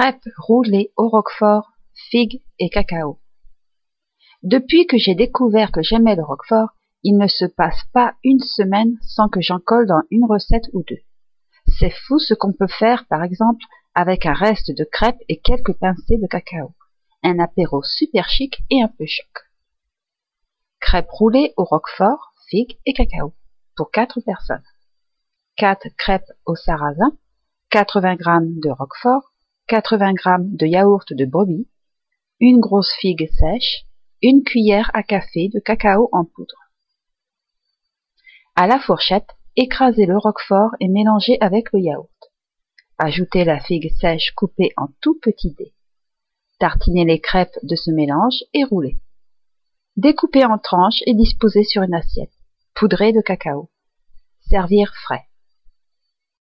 Crêpes roulées au roquefort, figues et cacao. Depuis que j'ai découvert que j'aimais le roquefort, il ne se passe pas une semaine sans que j'en colle dans une recette ou deux. C'est fou ce qu'on peut faire, par exemple, avec un reste de crêpes et quelques pincées de cacao. Un apéro super chic et un peu choc. Crêpes roulées au roquefort, figues et cacao. Pour 4 personnes. 4 crêpes au sarrasin, 80 g de roquefort, 80 g de yaourt de brebis, une grosse figue sèche, une cuillère à café de cacao en poudre. À la fourchette, écrasez le roquefort et mélangez avec le yaourt. Ajoutez la figue sèche coupée en tout petits dés. Tartinez les crêpes de ce mélange et roulez. Découpez en tranches et disposez sur une assiette. Poudrez de cacao. Servir frais.